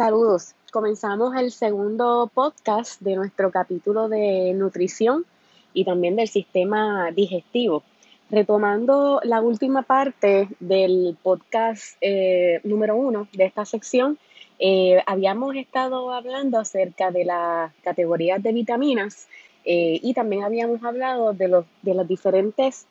Saludos. Comenzamos el segundo podcast de nuestro capítulo de nutrición y también del sistema digestivo. Retomando la última parte del podcast eh, número uno de esta sección, eh, habíamos estado hablando acerca de las categorías de vitaminas eh, y también habíamos hablado de los, de los diferentes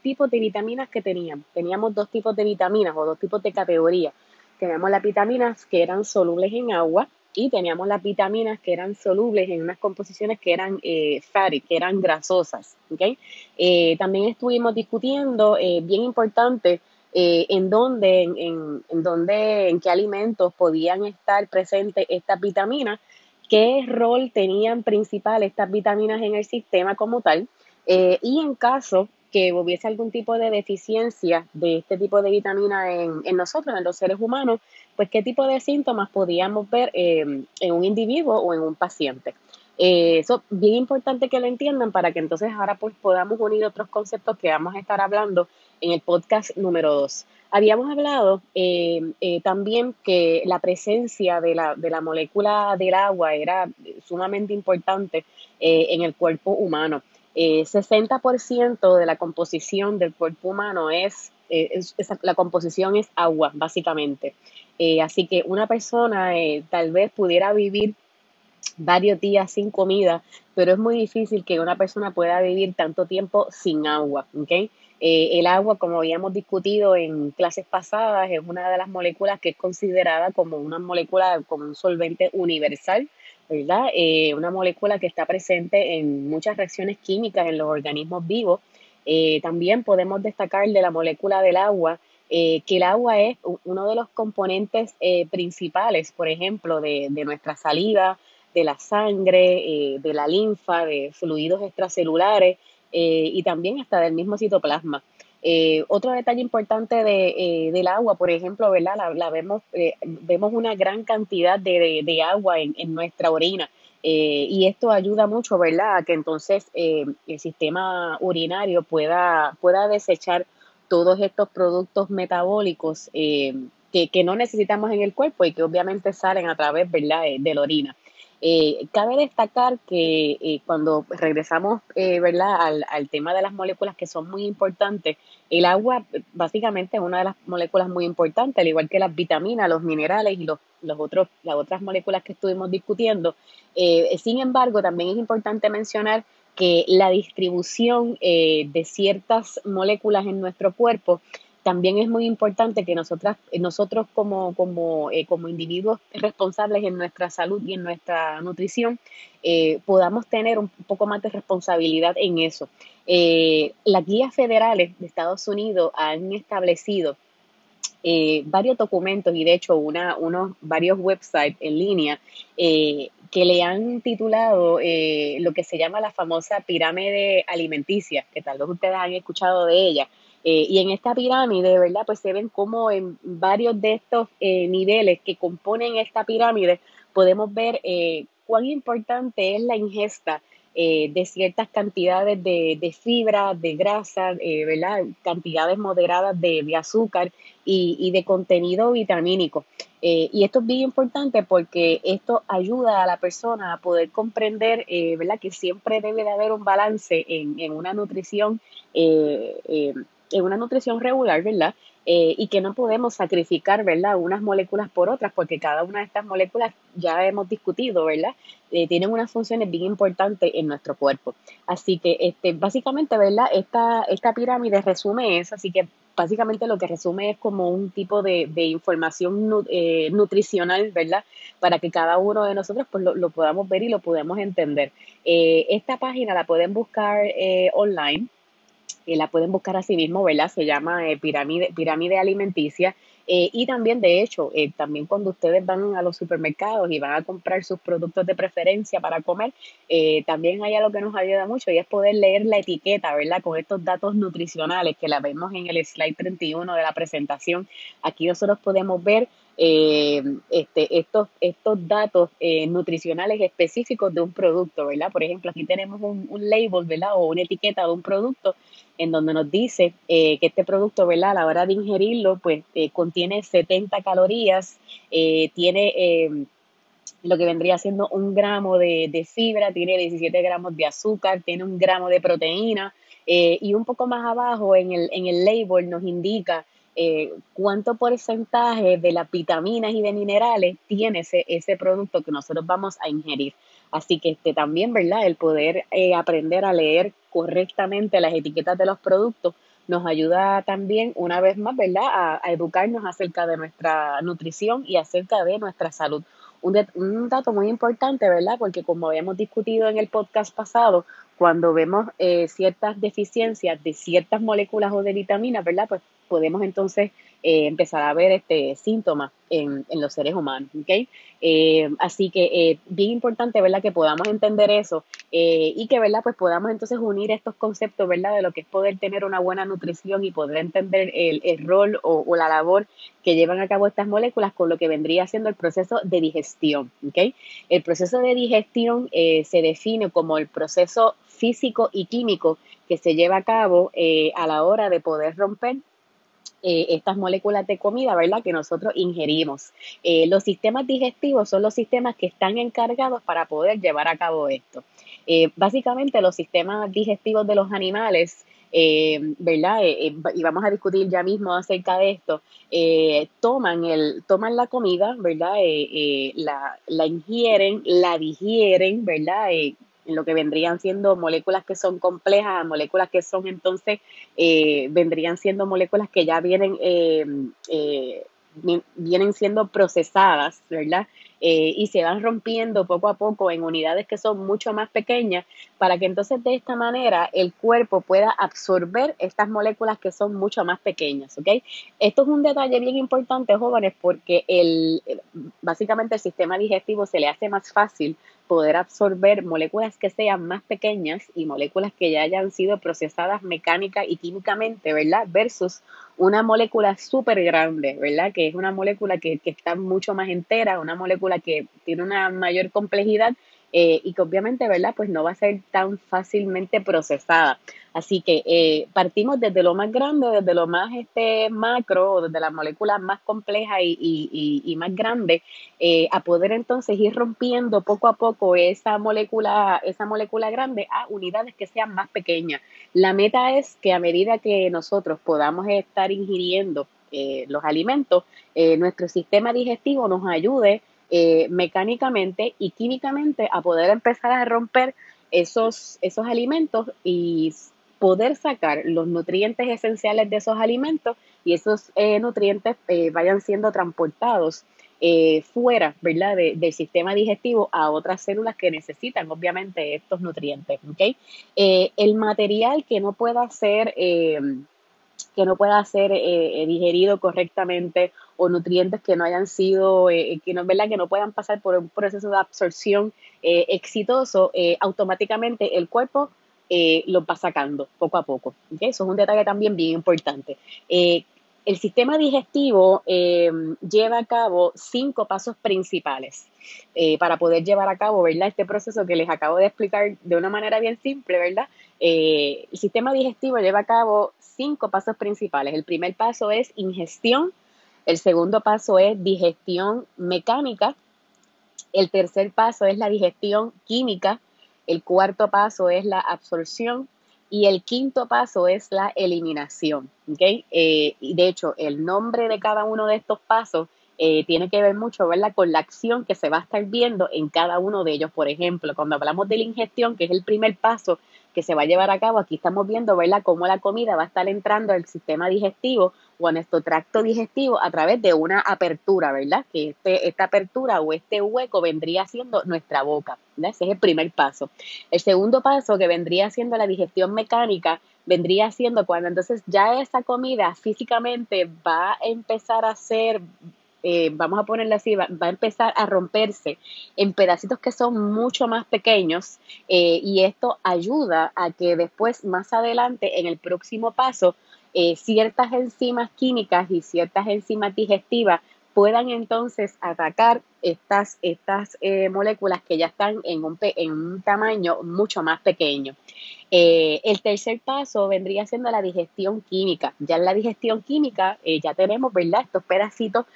tipos de vitaminas que teníamos. Teníamos dos tipos de vitaminas o dos tipos de categorías teníamos las vitaminas que eran solubles en agua y teníamos las vitaminas que eran solubles en unas composiciones que eran eh, que eran grasosas. ¿okay? Eh, también estuvimos discutiendo, eh, bien importante, eh, en dónde, en, en, dónde, en qué alimentos podían estar presentes estas vitaminas, qué rol tenían principal estas vitaminas en el sistema como tal, y en caso que hubiese algún tipo de deficiencia de este tipo de vitamina en, en nosotros, en los seres humanos, pues qué tipo de síntomas podíamos ver em, en un individuo o en un paciente. Eh, eso es bien importante que lo entiendan para que entonces ahora pues podamos unir otros conceptos que vamos a estar hablando en el podcast número 2. Habíamos hablado em, eh, también que la presencia de la, de la, molécula del agua era sumamente importante eh, en el cuerpo humano. 60% eh, de la composición del cuerpo humano es, eh, la composición es agua, básicamente. Eh, así que una persona tal vez pudiera vivir varios días sin comida, pero es muy difícil que una persona pueda vivir tanto tiempo sin agua. el agua, como habíamos discutido en clases pasadas, es una de las moléculas que es considerada como una molécula, como un solvente universal ¿verdad? Eh, una molécula que está presente en muchas reacciones químicas en los organismos vivos. Eh, también podemos destacar de la molécula del agua, eh, que el agua es uno de los componentes principales, por ejemplo, de, de, nuestra saliva, de la sangre, de la linfa, de fluidos extracelulares y también hasta del mismo citoplasma. Eh, otro detalle importante de, eh, del agua, por ejemplo, ¿verdad? La, vemos, eh, vemos una gran cantidad de, de, agua en, en, nuestra orina. y esto ayuda mucho, ¿verdad? A que entonces el sistema urinario pueda, pueda desechar todos estos productos metabólicos que, que, no necesitamos en el cuerpo y que obviamente salen a través, ¿verdad?, de la orina. Eh, cabe destacar que eh, cuando regresamos eh, ¿verdad? Al, al, tema de las moléculas que son muy importantes, el agua básicamente es una de las moléculas muy importantes, al igual que las vitaminas, los minerales y los, los otros, las otras moléculas que estuvimos discutiendo. sin embargo, también es importante mencionar que la distribución de ciertas moléculas en nuestro cuerpo también es muy importante que nosotras, nosotros como, como, eh, como individuos responsables en nuestra salud y en nuestra nutrición eh, podamos tener un poco más de responsabilidad en eso. Eh, las guías federales de Estados Unidos han establecido varios documentos y de hecho unos varios websites en línea que le han titulado lo que se llama la famosa pirámide alimenticia, que tal vez ustedes han escuchado de ella. Eh, y en esta pirámide, ¿verdad? Pues se ven como en varios de estos eh, niveles que componen esta pirámide podemos ver eh, cuán importante es la ingesta de ciertas cantidades de, de fibra, de grasa, ¿verdad? Cantidades moderadas de, de azúcar y, y, de contenido vitamínico. y esto es bien importante porque esto ayuda a la persona a poder comprender, ¿verdad? Que siempre debe de haber un balance en, en una nutrición en una nutrición regular, ¿verdad? Eh, y que no podemos sacrificar, ¿verdad? Unas moléculas por otras, porque cada una de estas moléculas ya hemos discutido, ¿verdad? Eh, tienen unas funciones bien importantes en nuestro cuerpo. Así que, este, básicamente, ¿verdad? Esta, esta pirámide resume eso, así que básicamente lo que resume es como un tipo de, de información eh, nutricional, ¿verdad? Para que cada uno de nosotros pues, lo, lo podamos ver y lo podamos entender. esta página la pueden buscar online eh, la pueden buscar así mismo, ¿verdad? Se llama eh, pirámide, pirámide alimenticia. Eh, y también, de hecho, también cuando ustedes van a los supermercados y van a comprar sus productos de preferencia para comer, también hay algo que nos ayuda mucho y es poder leer la etiqueta, ¿verdad? Con estos datos nutricionales que la vemos en el slide 31 de la presentación. Aquí nosotros podemos ver eh, este, estos, estos datos eh, nutricionales específicos de un producto, ¿verdad? Por ejemplo, aquí tenemos un, un, label, ¿verdad? O una etiqueta de un producto en donde nos dice eh, que este producto, ¿verdad? A la hora de ingerirlo, pues contiene 70 calorías, tiene lo que vendría siendo un gramo de, fibra, tiene 17 gramos de azúcar, tiene un gramo de proteína y un poco más abajo en el, en el label nos indica eh, cuánto porcentaje de las vitaminas y de minerales tiene ese, ese producto que nosotros vamos a ingerir. Así que este, también, ¿verdad? El poder eh, aprender a leer correctamente las etiquetas de los productos nos ayuda también, una vez más, ¿verdad?, a, educarnos acerca de nuestra nutrición y acerca de nuestra salud. Un, dato muy importante, ¿verdad? Porque como habíamos discutido en el podcast pasado, cuando vemos eh, ciertas deficiencias de ciertas moléculas o de vitaminas, ¿verdad? Pues podemos entonces eh, empezar a ver este síntomas en, en los seres humanos, ¿ok? Eh, así que eh, bien importante, ¿verdad? Que podamos entender eso y que, ¿verdad? Pues podamos entonces unir estos conceptos, ¿verdad? De lo que es poder tener una buena nutrición y poder entender el, el rol o, o, la labor que llevan a cabo estas moléculas con lo que vendría siendo el proceso de digestión, ¿ok? El proceso de digestión se define como el proceso físico y químico que se lleva a cabo a la hora de poder romper eh, estas moléculas de comida, ¿verdad? Que nosotros ingerimos. Eh, los sistemas digestivos son los sistemas que están encargados para poder llevar a cabo esto. Eh, básicamente los sistemas digestivos de los animales ¿verdad? y vamos a discutir ya mismo acerca de esto, toman, el, toman la comida, ¿verdad? La, la, ingieren, la digieren, ¿verdad? En lo que vendrían siendo moléculas que son complejas, moléculas que son entonces, eh, vendrían siendo moléculas que ya vienen, eh, eh, vienen siendo procesadas, ¿verdad? Y se van rompiendo poco a poco en unidades que son mucho más pequeñas para que entonces de esta manera el cuerpo pueda absorber estas moléculas que son mucho más pequeñas, ¿ok? Esto es un detalle bien importante, jóvenes, porque el, básicamente el sistema digestivo se le hace más fácil poder absorber moléculas que sean más pequeñas y moléculas que ya hayan sido procesadas mecánica y químicamente, ¿verdad? Versus una molécula súper grande, ¿verdad? Que es una molécula que, que, está mucho más entera, una molécula que tiene una mayor complejidad eh, y que obviamente, ¿verdad? Pues no va a ser tan fácilmente procesada. Así que eh, partimos desde lo más grande, desde lo más este, macro, desde las moléculas más complejas y, y, y, más grandes, eh, a poder entonces ir rompiendo poco a poco esa molécula, esa molécula grande a unidades que sean más pequeñas. La meta es que a medida que nosotros podamos estar ingiriendo los alimentos, nuestro sistema digestivo nos ayude eh, mecánicamente y químicamente a poder empezar a romper esos, esos alimentos y poder sacar los nutrientes esenciales de esos alimentos y esos eh, nutrientes eh, vayan siendo transportados fuera, ¿verdad?, del sistema digestivo a otras células que necesitan, obviamente, estos nutrientes, ¿ok? el material que no pueda ser que no pueda ser eh, eh, digerido correctamente o nutrientes que no hayan sido, eh, que no, ¿verdad? que no puedan pasar por un proceso de absorción exitoso, automáticamente el cuerpo lo va sacando poco a poco. Eso es un detalle también bien importante. El sistema digestivo lleva a cabo cinco pasos principales para poder llevar a cabo ¿verdad? este proceso que les acabo de explicar de una manera bien simple, ¿verdad? el sistema digestivo lleva a cabo cinco pasos principales. El primer paso es ingestión, el segundo paso es digestión mecánica, el tercer paso es la digestión química, el cuarto paso es la absorción y el quinto paso es la eliminación. ¿okay? Eh, de hecho, el nombre de cada uno de estos pasos eh, tiene que ver mucho ¿verdad? con la acción que se va a estar viendo en cada uno de ellos. Por ejemplo, cuando hablamos de la ingestión, que es el primer paso que se va a llevar a cabo, aquí estamos viendo ¿verdad? cómo la comida va a estar entrando al sistema digestivo o a nuestro tracto digestivo a través de una apertura, ¿verdad? Que este, esta apertura o este hueco vendría siendo nuestra boca. Ese es el primer paso. El segundo paso que vendría siendo la digestión mecánica vendría siendo cuando entonces ya esa comida físicamente va a empezar a ser eh, vamos a ponerle así, va, a empezar a romperse en pedacitos que son mucho más pequeños eh, y esto ayuda a que después, más adelante, en el próximo paso, eh, ciertas enzimas químicas y ciertas enzimas digestivas puedan entonces atacar estas, estas eh, moléculas que ya están en un, en un tamaño mucho más pequeño. Eh, el tercer paso vendría siendo la digestión química. Ya en la digestión química eh, ya tenemos, ¿verdad? Estos pedacitos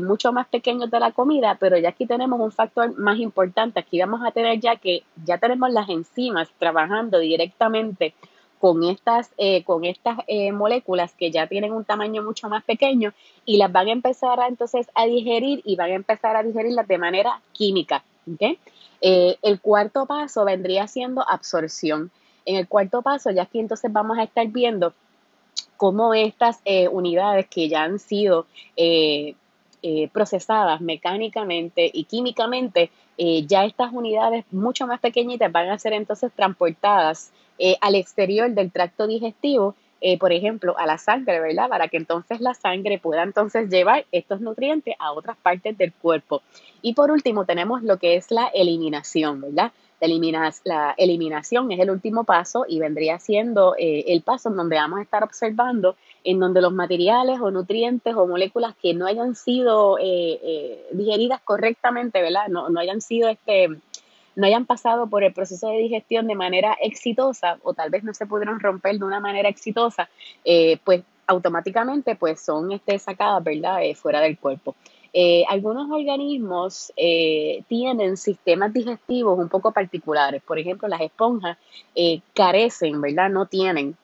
mucho más pequeños de la comida, pero ya aquí tenemos un factor más importante. Aquí vamos a tener ya que ya tenemos las enzimas trabajando directamente con estas, eh, con estas eh, moléculas que ya tienen un tamaño mucho más pequeño y las van a empezar a, entonces a digerir y van a empezar a digerirlas de manera química. Eh, el cuarto paso vendría siendo absorción. En el cuarto paso, ya aquí entonces vamos a estar viendo cómo estas unidades que ya han sido procesadas mecánicamente y químicamente, ya estas unidades mucho más pequeñitas van a ser entonces transportadas eh, al exterior del tracto digestivo, eh, por ejemplo, a la sangre, ¿verdad? Para que entonces la sangre pueda entonces llevar estos nutrientes a otras partes del cuerpo. Y por último, tenemos lo que es la eliminación, ¿verdad? La, eliminación es el último paso y vendría siendo eh, el paso en donde vamos a estar observando en donde los materiales o nutrientes o moléculas que no hayan sido digeridas correctamente, ¿verdad? No, no hayan sido este, no hayan pasado por el proceso de digestión de manera exitosa o tal vez no se pudieron romper de una manera exitosa, eh, pues automáticamente pues son este, sacadas, ¿verdad?, eh, fuera del cuerpo. Eh, algunos organismos tienen sistemas digestivos un poco particulares. Por ejemplo, las esponjas carecen, ¿verdad? No tienen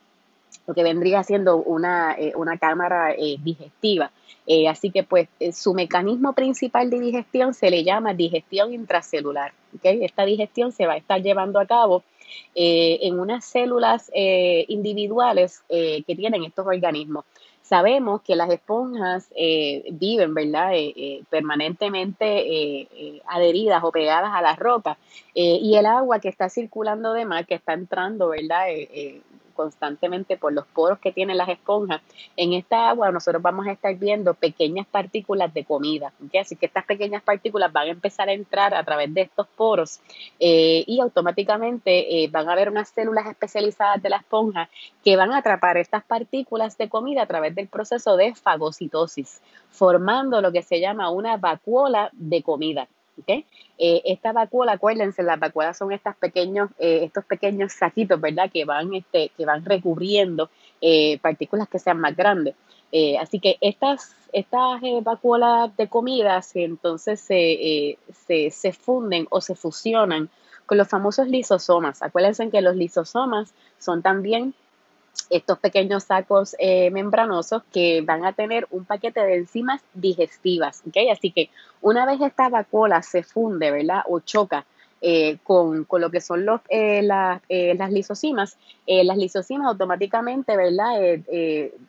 lo que vendría siendo una, una cámara digestiva. así que pues su mecanismo principal de digestión se le llama digestión intracelular. Esta digestión se va a estar llevando a cabo eh, en unas células eh, individuales eh, que tienen estos organismos. Sabemos que las esponjas viven, ¿verdad? permanentemente adheridas o pegadas a las rocas y el agua que está circulando de mar, que está entrando, ¿verdad? Constantemente por los poros que tienen las esponjas, en esta agua nosotros vamos a estar viendo pequeñas partículas de comida. Así que estas pequeñas partículas van a empezar a entrar a través de estos poros eh, y automáticamente eh, van a haber unas células especializadas de la esponja que van a atrapar estas partículas de comida a través del proceso de fagocitosis, formando lo que se llama una vacuola de comida. ¿Okay? Eh, esta vacuna, acuérdense, las vacuolas son estos pequeños, eh, estos pequeños saquitos, ¿verdad? Que van, este, que van recubriendo eh, partículas que sean más grandes. así que estas, estas vacuolas de comidas entonces se, se, se funden o se fusionan con los famosos lisosomas. Acuérdense que los lisosomas son también estos pequeños sacos eh, membranosos que van a tener un paquete de enzimas digestivas. ¿okay? Así que una vez esta vacuola se funde, ¿verdad? O choca eh, con, lo que son los, eh, las lisosimas, las lisosimas automáticamente, ¿verdad?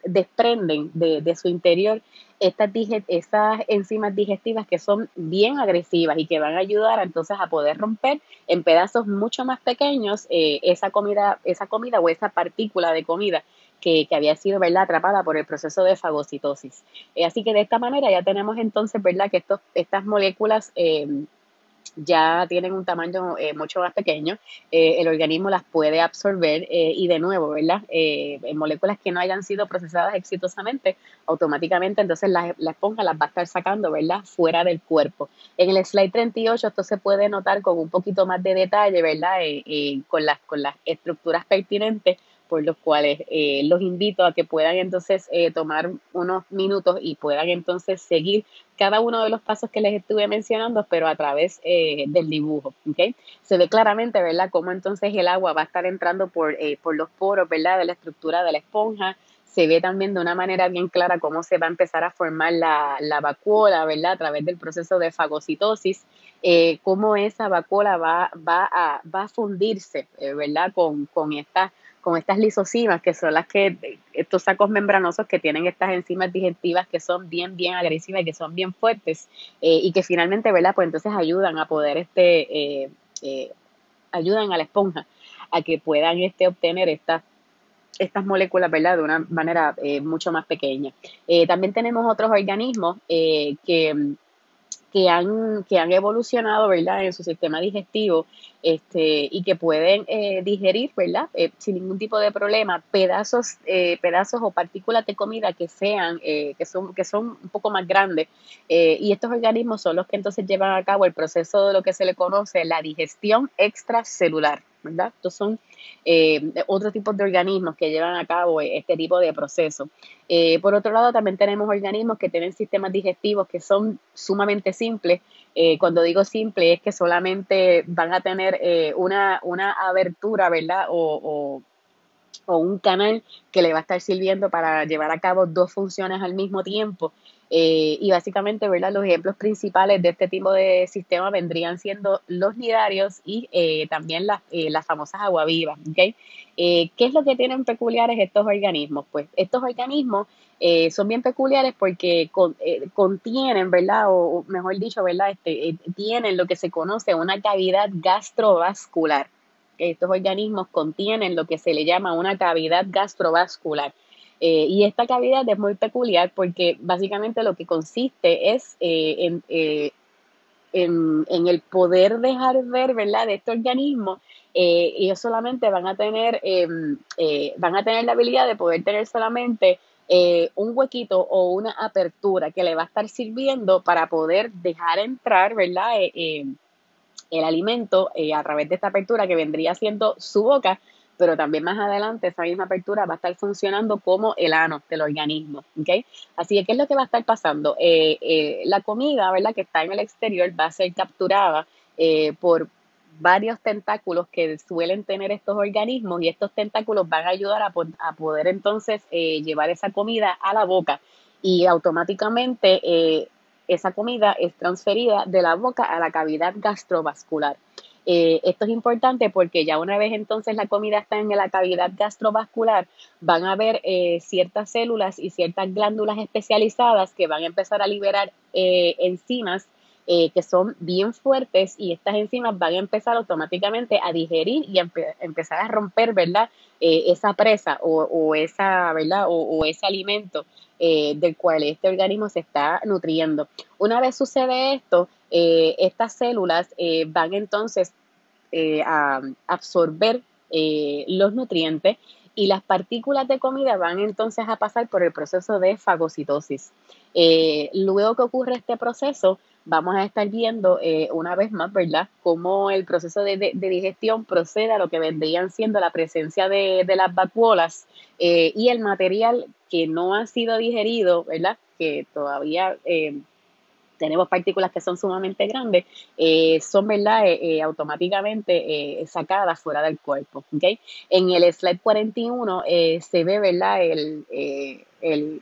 desprenden de, de, su interior estas, estas enzimas digestivas que son bien agresivas y que van a ayudar entonces a poder romper en pedazos mucho más pequeños eh, esa comida, esa comida o esa partícula de comida que, había sido ¿verdad? atrapada por el proceso de fagocitosis. Eh, así que de esta manera ya tenemos entonces ¿verdad? que estos, estas moléculas eh, ya tienen un tamaño eh, mucho más pequeño, eh, el organismo las puede absorber eh, y de nuevo, ¿verdad? en moléculas que no hayan sido procesadas exitosamente, automáticamente entonces la, la, esponja las va a estar sacando, ¿verdad? Fuera del cuerpo. En el slide 38 esto se puede notar con un poquito más de detalle, ¿verdad? con, las, con las estructuras pertinentes por los cuales eh, los invito a que puedan entonces eh, tomar unos minutos y puedan entonces seguir cada uno de los pasos que les estuve mencionando, pero a través eh, del dibujo. Se ve claramente, ¿verdad?, cómo entonces el agua va a estar entrando por, por los poros, ¿verdad?, de la estructura de la esponja. Se ve también de una manera bien clara cómo se va a empezar a formar la, la vacuola, ¿verdad?, a través del proceso de fagocitosis, cómo esa vacuola va, va, a, va a fundirse, ¿verdad?, con, con esta con estas lisosimas, que son las que, estos sacos membranosos que tienen estas enzimas digestivas que son bien, bien agresivas y que son bien fuertes eh, y que finalmente, ¿verdad? Pues entonces ayudan a poder, este, eh, eh, ayudan a la esponja a que puedan este, obtener estas estas moléculas, ¿verdad? De una manera mucho más pequeña. también tenemos otros organismos que, que, han, que han evolucionado, ¿verdad? En su sistema digestivo este, y que pueden eh, digerir, ¿verdad? Eh, sin ningún tipo de problema, pedazos, eh, pedazos o partículas de comida que sean, que son, que son un poco más grandes. y estos organismos son los que entonces llevan a cabo el proceso de lo que se le conoce la digestión extracelular. ¿Verdad? Estos son eh, otros tipos de organismos que llevan a cabo este tipo de proceso. Eh, por otro lado, también tenemos organismos que tienen sistemas digestivos que son sumamente simples. Eh, cuando digo simple es que solamente van a tener una, una abertura, ¿verdad? o o un canal que le va a estar sirviendo para llevar a cabo dos funciones al mismo tiempo. Eh, y básicamente, ¿verdad? Los ejemplos principales de este tipo de sistema vendrían siendo los nidarios y eh, también las, eh, las famosas aguavivas. ¿okay? ¿Qué es lo que tienen peculiares estos organismos? Pues estos organismos son bien peculiares porque contienen, ¿verdad? O, mejor dicho, ¿verdad? Este, tienen lo que se conoce una cavidad gastrovascular estos organismos contienen lo que se le llama una cavidad gastrovascular. Eh, y esta cavidad es muy peculiar porque básicamente lo que consiste es eh, eh, en, en, el poder dejar ver, ¿verdad?, de este organismo. ellos solamente van a tener, em, van a tener la habilidad de poder tener solamente un huequito o una apertura que le va a estar sirviendo para poder dejar entrar, ¿verdad?, el alimento eh, a través de esta apertura que vendría siendo su boca, pero también más adelante esa misma apertura va a estar funcionando como el ano del organismo. ¿okay? Así que, ¿qué es lo que va a estar pasando? Eh, eh, la comida ¿verdad? que está en el exterior va a ser capturada por varios tentáculos que suelen tener estos organismos y estos tentáculos van a ayudar a, a poder entonces llevar esa comida a la boca y automáticamente esa comida es transferida de la boca a la cavidad gastrovascular. Eh, esto es importante porque ya una vez entonces la comida está en la cavidad gastrovascular, van a haber eh, ciertas células y ciertas glándulas especializadas que van a empezar a liberar eh, enzimas que son bien fuertes y estas enzimas van a empezar automáticamente a digerir y empezar a romper, ¿verdad? esa presa o, esa, ¿verdad? o ese alimento eh, del cual este organismo se está nutriendo. Una vez sucede esto, eh, estas células eh, van entonces a absorber los nutrientes y las partículas de comida van entonces a pasar por el proceso de fagocitosis. luego que ocurre este proceso, vamos a estar viendo eh, una vez más, ¿verdad?, cómo el proceso de, digestión procede a lo que vendrían siendo la presencia de, las vacuolas eh, y el material que no ha sido digerido, ¿verdad?, que todavía eh, tenemos partículas que son sumamente grandes, son, ¿verdad?, automáticamente sacadas fuera del cuerpo, ¿ok? En el slide 41 se ve, ¿verdad?, el, el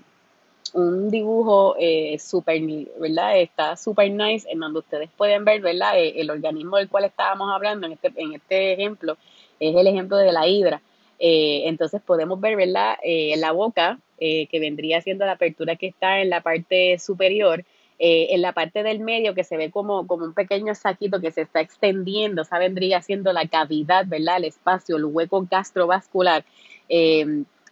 un dibujo eh, super, ¿verdad? Está super nice en donde ustedes pueden ver, ¿verdad? Eh, el organismo del cual estábamos hablando en este, en este ejemplo es el ejemplo de la hidra. Eh, entonces podemos ver, ¿verdad? Eh, la boca, que vendría siendo la apertura que está en la parte superior, en la parte del medio que se ve como, como un pequeño saquito que se está extendiendo, esa vendría siendo la cavidad, ¿verdad? El espacio, el hueco gastrovascular.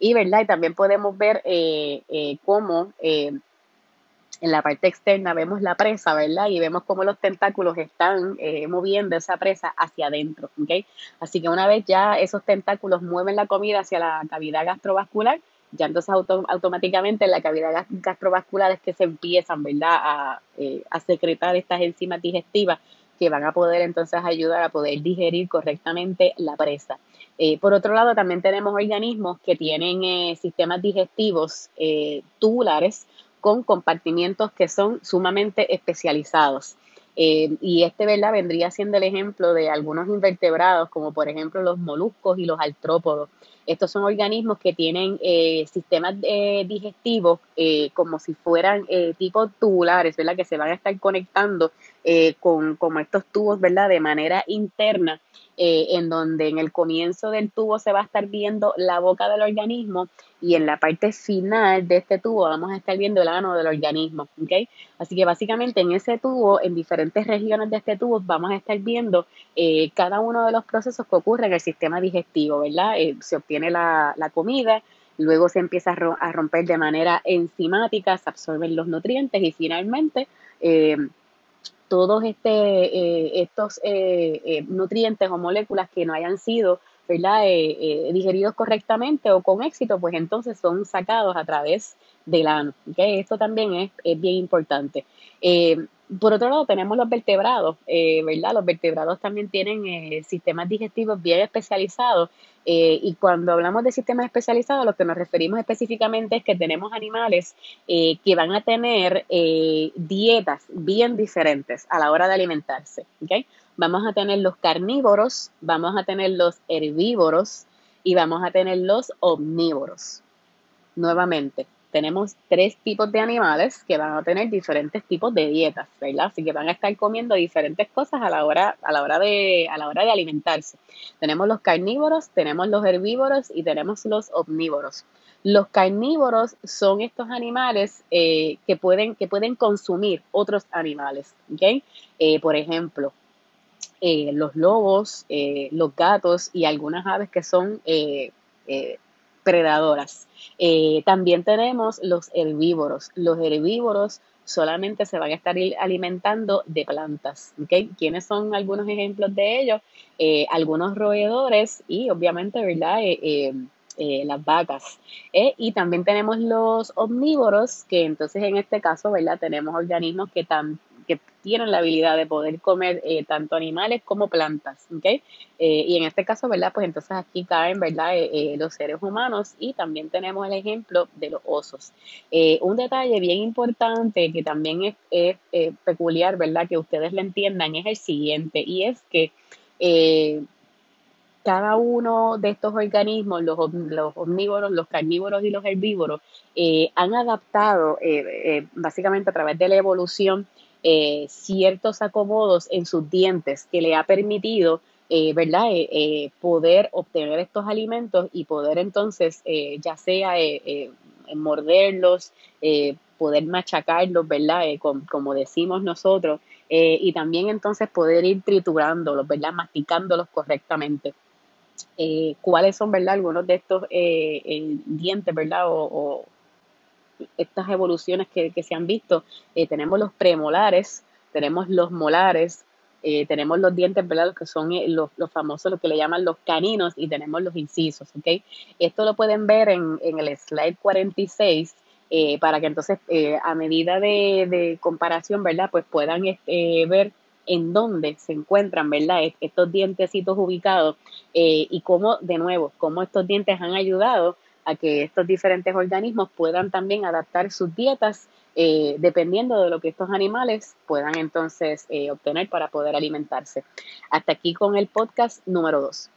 Y, ¿verdad? Y también podemos ver eh, eh, cómo eh, en la parte externa vemos la presa, ¿verdad? Y vemos cómo los tentáculos están moviendo esa presa hacia adentro. Así que una vez ya esos tentáculos mueven la comida hacia la cavidad gastrovascular, ya entonces automáticamente en la cavidad gastrovascular es que se empiezan, ¿verdad?, a, a secretar estas enzimas digestivas que van a poder entonces ayudar a poder digerir correctamente la presa. Eh, por otro lado, también tenemos organismos que tienen eh, sistemas digestivos eh, tubulares con compartimientos que son sumamente especializados. y este, ¿verdad? Vendría siendo el ejemplo de algunos invertebrados, como por ejemplo los moluscos y los artrópodos. Estos son organismos que tienen sistemas digestivos como si fueran tipos tubulares, ¿verdad? Que se van a estar conectando con como estos tubos, ¿verdad? De manera interna eh, en donde en el comienzo del tubo se va a estar viendo la boca del organismo y en la parte final de este tubo vamos a estar viendo el ano del organismo, ¿ok? Así que básicamente en ese tubo, en diferentes regiones de este tubo, vamos a estar viendo eh, cada uno de los procesos que ocurren en el sistema digestivo, ¿verdad? Eh, se obtiene la, comida, luego se empieza a, romper de manera enzimática, se absorben los nutrientes y finalmente todos este, estos nutrientes o moléculas que no hayan sido ¿verdad? digeridos correctamente o con éxito, pues entonces son sacados a través del ano. ¿okay? Esto también es, es bien importante. Por otro lado, tenemos los vertebrados, eh, ¿verdad? Los vertebrados también tienen eh, sistemas digestivos bien especializados eh, y cuando hablamos de sistemas especializados, lo que nos referimos específicamente es que tenemos animales que van a tener dietas bien diferentes a la hora de alimentarse. Vamos a tener los carnívoros, vamos a tener los herbívoros y vamos a tener los omnívoros. Nuevamente, tenemos tres tipos de animales que van a tener diferentes tipos de dietas, ¿verdad? Así que van a estar comiendo diferentes cosas a la hora, a la hora de, a la hora de alimentarse. Tenemos los carnívoros, tenemos los herbívoros y tenemos los omnívoros. Los carnívoros son estos animales eh, que, pueden, que pueden consumir otros animales, ¿ok? Eh, por ejemplo, eh, los lobos, los gatos y algunas aves que son predadoras. Eh, también tenemos los herbívoros. Los herbívoros solamente se van a estar alimentando de plantas. ¿okay? ¿Quiénes son algunos ejemplos de ellos? Eh, algunos roedores y obviamente, ¿verdad? Eh, las vacas. y también tenemos los omnívoros, que entonces en este caso, ¿verdad? Tenemos organismos que también que tienen la habilidad de poder comer eh, tanto animales como plantas, ¿ok? Eh, y en este caso, ¿verdad? Pues entonces aquí caen, ¿verdad? Eh, los seres humanos y también tenemos el ejemplo de los osos. un detalle bien importante que también es, peculiar, ¿verdad? Que ustedes lo entiendan es el siguiente y es que cada uno de estos organismos, los, los, omnívoros, los carnívoros y los herbívoros, han adaptado básicamente a través de la evolución eh, ciertos acomodos en sus dientes que le ha permitido, eh, ¿verdad?, eh, poder obtener estos alimentos y poder entonces, ya sea morderlos, poder machacarlos, ¿verdad?, como decimos nosotros, y también entonces poder ir triturándolos, ¿verdad?, masticándolos correctamente. cuáles son, ¿verdad? Algunos de estos dientes, ¿verdad? o, estas evoluciones que, se han visto, eh, tenemos los premolares, tenemos los molares, eh, tenemos los dientes, ¿verdad? Los que son eh, los, famosos, lo que le llaman los caninos, y tenemos los incisos, ¿ok? Esto lo pueden ver en, el slide 46, para que entonces, a medida de, comparación, ¿verdad? Pues puedan este, ver en dónde se encuentran, ¿verdad? Estos dientecitos ubicados y cómo, de nuevo, cómo estos dientes han ayudado a que estos diferentes organismos puedan también adaptar sus dietas eh, dependiendo de lo que estos animales puedan entonces eh, obtener para poder alimentarse. Hasta aquí con el podcast número 2.